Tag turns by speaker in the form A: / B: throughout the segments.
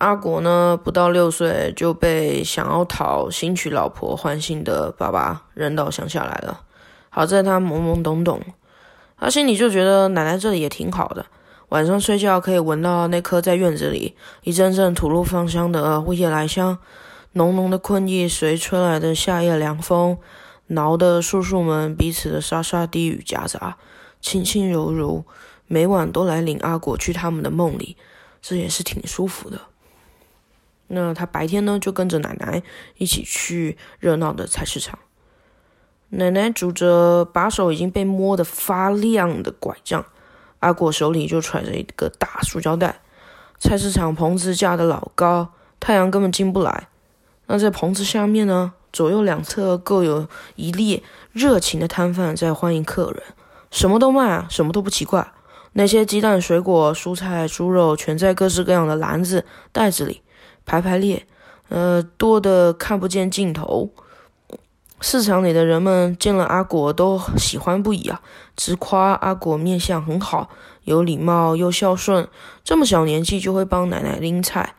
A: 阿果呢，不到六岁就被想要讨新娶老婆欢心的爸爸扔到乡下来了。好在他懵懵懂懂，他心里就觉得奶奶这里也挺好的，晚上睡觉可以闻到那棵在院子里一阵阵吐露芳香的夜来香，浓浓的困意随吹来的夏夜凉风，挠得树树们彼此的沙沙低语夹杂，轻轻柔柔，每晚都来领阿果去他们的梦里，这也是挺舒服的。那他白天呢，就跟着奶奶一起去热闹的菜市场。奶奶拄着把手已经被摸得发亮的拐杖，阿果手里就揣着一个大塑胶袋。菜市场棚子架得老高，太阳根本进不来。那在棚子下面呢，左右两侧各有一列热情的摊贩在欢迎客人，什么都卖啊，什么都不奇怪。那些鸡蛋、水果、蔬菜、猪肉，全在各式各样的篮子、袋子里。排排列，呃，多的看不见尽头。市场里的人们见了阿果都喜欢不已啊，直夸阿果面相很好，有礼貌又孝顺，这么小年纪就会帮奶奶拎菜。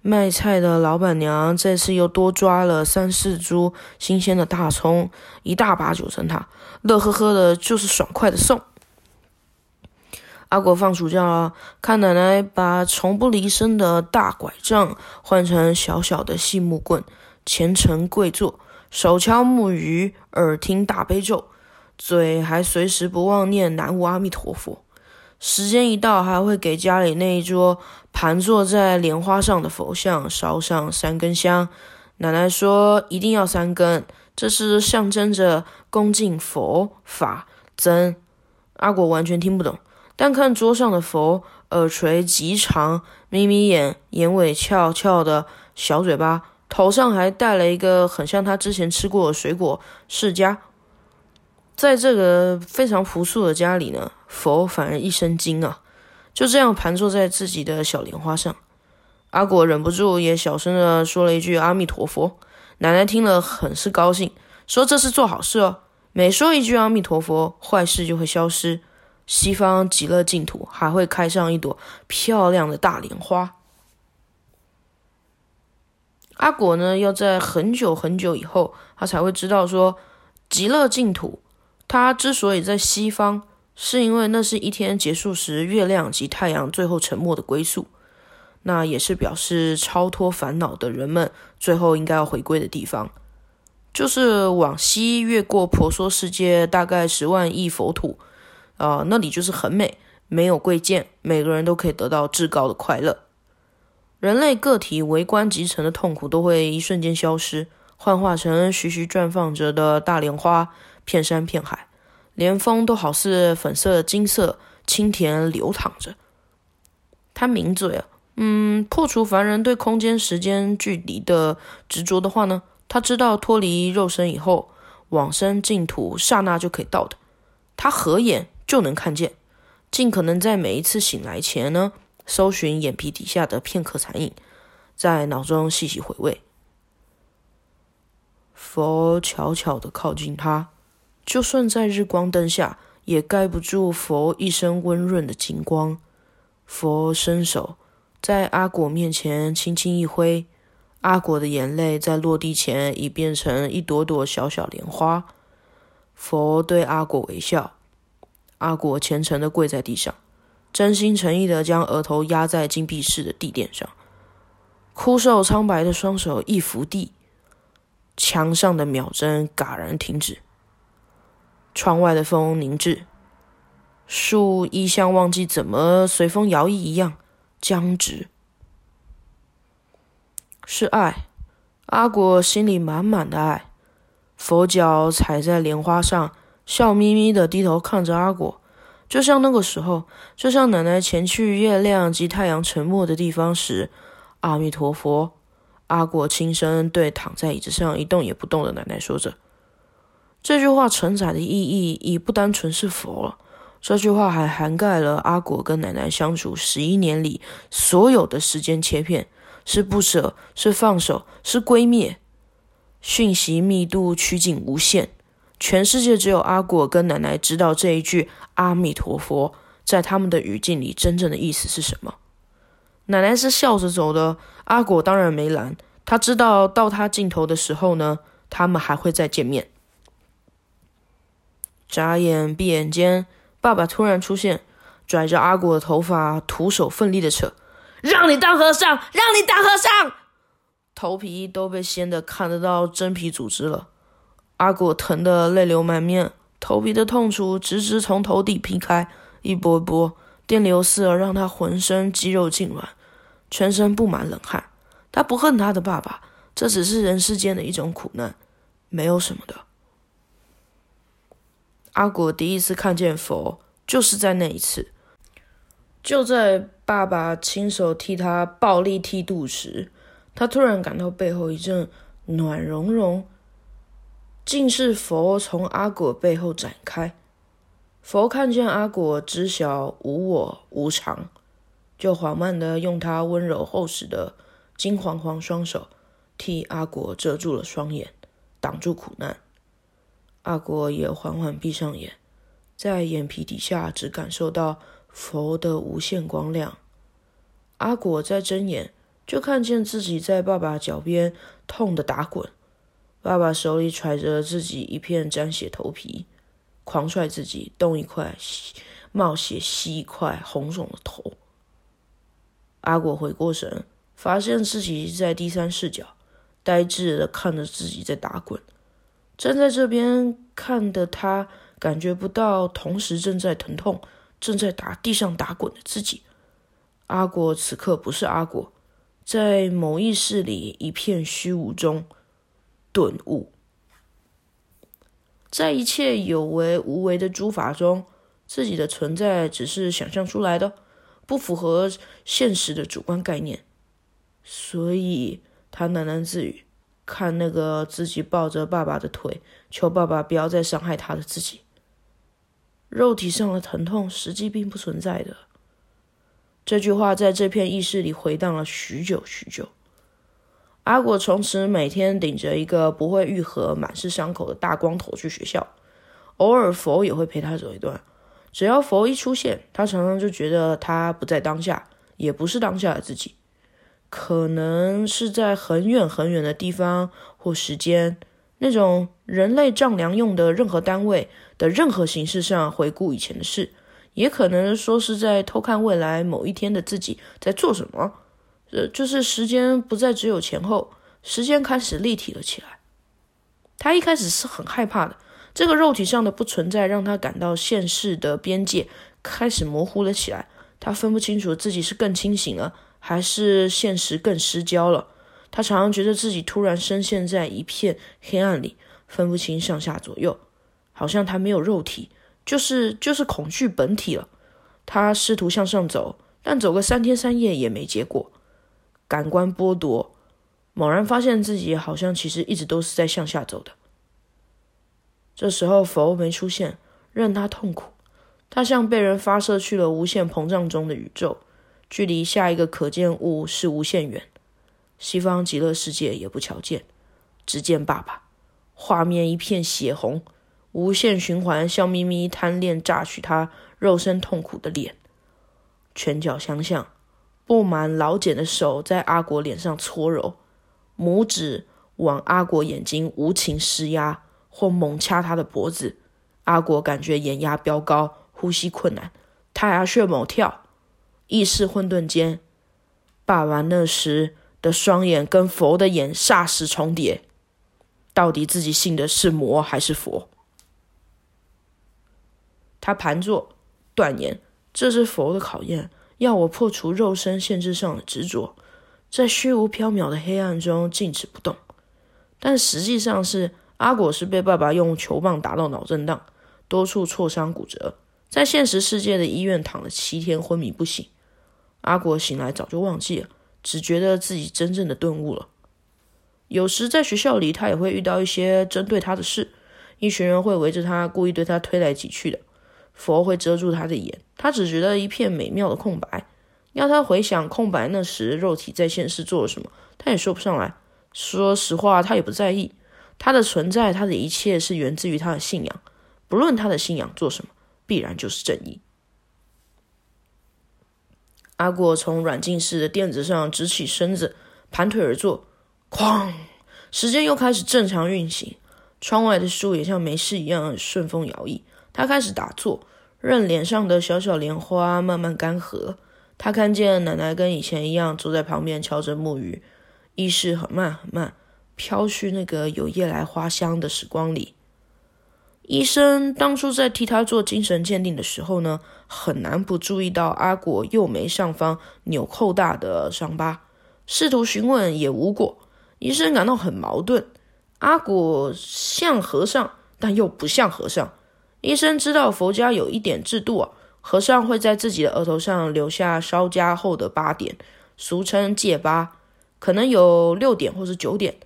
A: 卖菜的老板娘这次又多抓了三四株新鲜的大葱，一大把九层塔，乐呵呵的，就是爽快的送。阿果放暑假了，看奶奶把从不离身的大拐杖换成小小的细木棍，虔诚跪坐，手敲木鱼，耳听大悲咒，嘴还随时不忘念南无阿弥陀佛。时间一到，还会给家里那一桌盘坐在莲花上的佛像烧上三根香。奶奶说一定要三根，这是象征着恭敬佛法僧。阿果完全听不懂。但看桌上的佛，耳垂极长，眯眯眼，眼尾翘翘的小嘴巴，头上还戴了一个很像他之前吃过的水果释迦。在这个非常朴素的家里呢，佛反而一身精啊，就这样盘坐在自己的小莲花上。阿果忍不住也小声的说了一句阿弥陀佛。奶奶听了很是高兴，说这是做好事哦，每说一句阿弥陀佛，坏事就会消失。西方极乐净土还会开上一朵漂亮的大莲花。阿果呢，要在很久很久以后，他才会知道说，极乐净土，它之所以在西方，是因为那是一天结束时，月亮及太阳最后沉没的归宿，那也是表示超脱烦恼的人们最后应该要回归的地方，就是往西越过婆娑世界，大概十万亿佛土。啊，那里就是很美，没有贵贱，每个人都可以得到至高的快乐。人类个体围观集成的痛苦都会一瞬间消失，幻化成徐徐绽放着的大莲花，片山片海，连风都好似粉色、金色、清甜流淌着。他抿嘴啊，嗯，破除凡人对空间、时间、距离的执着的话呢，他知道脱离肉身以后，往生净土刹那就可以到的。他合眼。就能看见，尽可能在每一次醒来前呢，搜寻眼皮底下的片刻残影，在脑中细细回味。佛悄悄地靠近他，就算在日光灯下，也盖不住佛一身温润的金光。佛伸手在阿果面前轻轻一挥，阿果的眼泪在落地前已变成一朵朵小小莲花。佛对阿果微笑。阿果虔诚地跪在地上，真心诚意地将额头压在金币室的地垫上，枯瘦苍白的双手一扶地，墙上的秒针戛然停止，窗外的风凝滞，树亦像忘记怎么随风摇曳一样僵直。是爱，阿果心里满满的爱，佛脚踩在莲花上。笑眯眯的低头看着阿果，就像那个时候，就像奶奶前去月亮及太阳沉没的地方时，阿弥陀佛。阿果轻声对躺在椅子上一动也不动的奶奶说着。这句话承载的意义已不单纯是佛了，这句话还涵盖了阿果跟奶奶相处十一年里所有的时间切片，是不舍，是放手，是归灭，讯息密度趋近无限。全世界只有阿果跟奶奶知道这一句“阿弥陀佛”在他们的语境里真正的意思是什么。奶奶是笑着走的，阿果当然没拦。他知道到他尽头的时候呢，他们还会再见面。眨眼闭眼间，爸爸突然出现，拽着阿果的头发，徒手奋力的扯：“让你当和尚，让你当和尚！”头皮都被掀得看得到真皮组织了。阿果疼得泪流满面，头皮的痛楚直直从头顶劈开，一波波电流似的让他浑身肌肉痉挛，全身布满冷汗。他不恨他的爸爸，这只是人世间的一种苦难，没有什么的。阿果第一次看见佛，就是在那一次，就在爸爸亲手替他暴力剃度时，他突然感到背后一阵暖融融，竟是佛从阿果背后展开。佛看见阿果知晓无我无常，就缓慢的用他温柔厚实的。金黄黄双手替阿果遮住了双眼，挡住苦难。阿果也缓缓闭上眼，在眼皮底下只感受到佛的无限光亮。阿果再睁眼，就看见自己在爸爸脚边痛的打滚，爸爸手里揣着自己一片沾血头皮，狂踹自己东一块冒血西一块红肿的头。阿果回过神。发现自己在第三视角，呆滞的看着自己在打滚。站在这边看的他，感觉不到同时正在疼痛、正在打地上打滚的自己。阿果此刻不是阿果，在某意识里一片虚无中顿悟，在一切有为无为的诸法中，自己的存在只是想象出来的，不符合现实的主观概念。所以他喃喃自语，看那个自己抱着爸爸的腿，求爸爸不要再伤害他的自己。肉体上的疼痛实际并不存在的。这句话在这片意识里回荡了许久许久。阿果从此每天顶着一个不会愈合、满是伤口的大光头去学校，偶尔佛也会陪他走一段。只要佛一出现，他常常就觉得他不在当下，也不是当下的自己。可能是在很远很远的地方或时间，那种人类丈量用的任何单位的任何形式上回顾以前的事，也可能说是在偷看未来某一天的自己在做什么。呃，就是时间不再只有前后，时间开始立体了起来。他一开始是很害怕的，这个肉体上的不存在让他感到现世的边界开始模糊了起来，他分不清楚自己是更清醒了。还是现实更失焦了。他常常觉得自己突然深陷在一片黑暗里，分不清上下左右，好像他没有肉体，就是就是恐惧本体了。他试图向上走，但走个三天三夜也没结果，感官剥夺。猛然发现自己好像其实一直都是在向下走的。这时候佛没出现，任他痛苦。他像被人发射去了无限膨胀中的宇宙。距离下一个可见物是无限远，西方极乐世界也不瞧见。只见爸爸，画面一片血红，无限循环，笑眯眯贪恋榨取他肉身痛苦的脸，拳脚相向，布满老茧的手在阿国脸上搓揉，拇指往阿国眼睛无情施压，或猛掐他的脖子。阿国感觉眼压飙高，呼吸困难，太阳穴猛跳。意识混沌间，爸爸那时的双眼跟佛的眼霎时重叠。到底自己信的是魔还是佛？他盘坐，断言这是佛的考验，要我破除肉身限制上的执着，在虚无缥缈的黑暗中静止不动。但实际上是阿果是被爸爸用球棒打到脑震荡，多处挫伤骨折，在现实世界的医院躺了七天，昏迷不醒。阿果醒来早就忘记了，只觉得自己真正的顿悟了。有时在学校里，他也会遇到一些针对他的事，一群人会围着他，故意对他推来挤去的。佛会遮住他的眼，他只觉得一片美妙的空白。要他回想空白那时肉体在现世做了什么，他也说不上来。说实话，他也不在意。他的存在，他的一切是源自于他的信仰，不论他的信仰做什么，必然就是正义。阿果从软禁室的垫子上直起身子，盘腿而坐，哐，时间又开始正常运行。窗外的树也像没事一样顺风摇曳。他开始打坐，任脸上的小小莲花慢慢干涸。他看见奶奶跟以前一样坐在旁边敲着木鱼，意识很慢很慢，飘去那个有夜来花香的时光里。医生当初在替他做精神鉴定的时候呢，很难不注意到阿果右眉上方纽扣大的伤疤，试图询问也无果。医生感到很矛盾：阿果像和尚，但又不像和尚。医生知道佛家有一点制度啊，和尚会在自己的额头上留下稍加后的八点，俗称戒疤，可能有六点或是九点，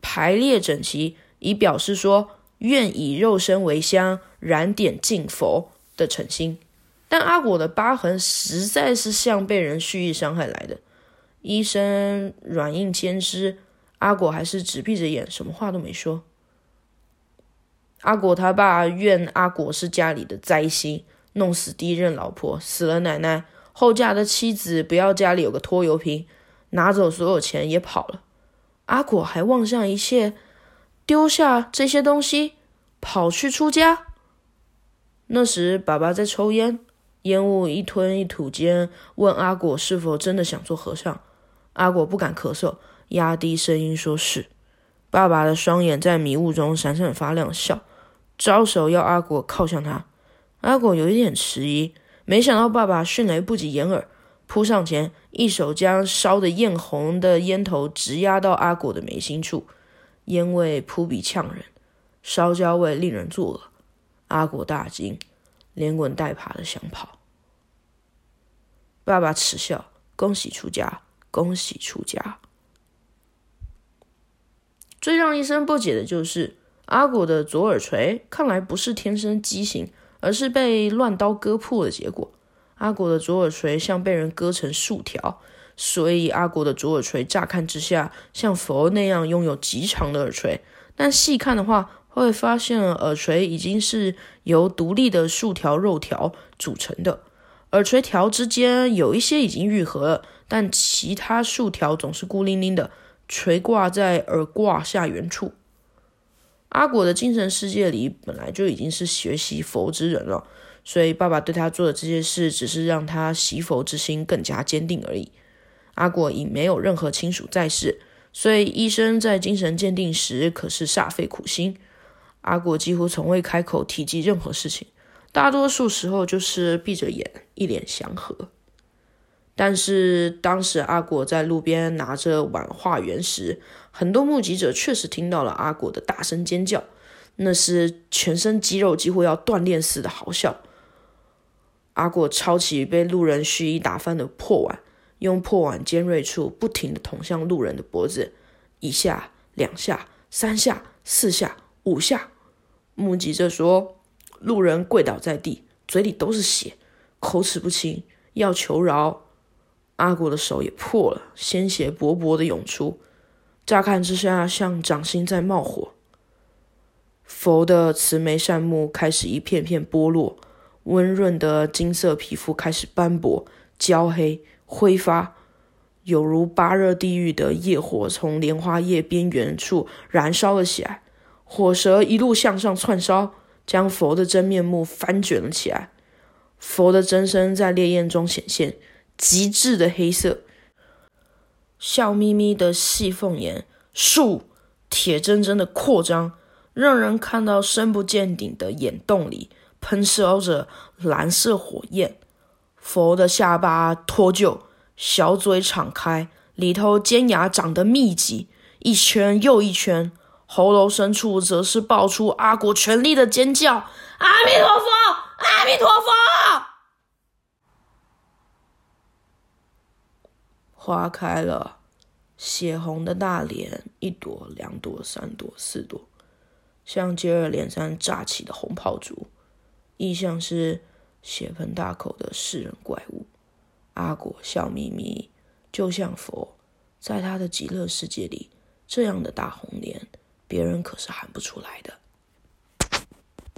A: 排列整齐，以表示说。愿以肉身为香，燃点敬佛的诚心。但阿果的疤痕实在是像被人蓄意伤害来的。医生软硬兼施，阿果还是只闭着眼，什么话都没说。阿果他爸怨阿果是家里的灾星，弄死第一任老婆，死了奶奶，后嫁的妻子不要家里有个拖油瓶，拿走所有钱也跑了。阿果还望向一切。丢下这些东西，跑去出家。那时，爸爸在抽烟，烟雾一吞一吐间，问阿果是否真的想做和尚。阿果不敢咳嗽，压低声音说是。爸爸的双眼在迷雾中闪闪发亮，笑，招手要阿果靠向他。阿果有一点迟疑，没想到爸爸迅雷不及掩耳，扑上前，一手将烧得艳红的烟头直压到阿果的眉心处。烟味扑鼻呛人，烧焦味令人作恶。阿果大惊，连滚带爬的想跑。爸爸耻笑：“恭喜出家，恭喜出家。”最让医生不解的就是阿果的左耳垂，看来不是天生畸形，而是被乱刀割破的结果。阿果的左耳垂像被人割成数条。所以阿果的左耳垂乍看之下像佛那样拥有极长的耳垂，但细看的话会发现耳垂已经是由独立的数条肉条组成的。耳垂条之间有一些已经愈合了，但其他数条总是孤零零的垂挂在耳挂下缘处。阿果的精神世界里本来就已经是学习佛之人了，所以爸爸对他做的这些事只是让他习佛之心更加坚定而已。阿果已没有任何亲属在世，所以医生在精神鉴定时可是煞费苦心。阿果几乎从未开口提及任何事情，大多数时候就是闭着眼，一脸祥和。但是当时阿果在路边拿着碗化缘时，很多目击者确实听到了阿果的大声尖叫，那是全身肌肉几乎要断裂似的嚎笑。阿果抄起被路人蓄意打翻的破碗。用破碗尖锐处不停地捅向路人的脖子，一下、两下、三下、四下、五下。目击者说，路人跪倒在地，嘴里都是血，口齿不清，要求饶。阿果的手也破了，鲜血勃勃地涌出，乍看之下像掌心在冒火。佛的慈眉善目开始一片片剥落，温润的金色皮肤开始斑驳、焦黑。挥发，有如八热地狱的业火从莲花叶边缘处燃烧了起来，火舌一路向上窜烧，将佛的真面目翻卷了起来。佛的真身在烈焰中显现，极致的黑色，笑眯眯的细凤眼，竖铁铮铮的扩张，让人看到深不见底的眼洞里喷烧着蓝色火焰。佛的下巴脱臼，小嘴敞开，里头尖牙长得密集，一圈又一圈。喉咙深处则是爆出阿果全力的尖叫：“阿弥陀佛，阿弥陀佛！”花开了，血红的大脸，一朵、两朵、三朵、四朵，像接二连三炸起的红炮竹，意象是。血盆大口的世人怪物，阿果笑眯眯，就像佛，在他的极乐世界里，这样的大红脸，别人可是喊不出来的。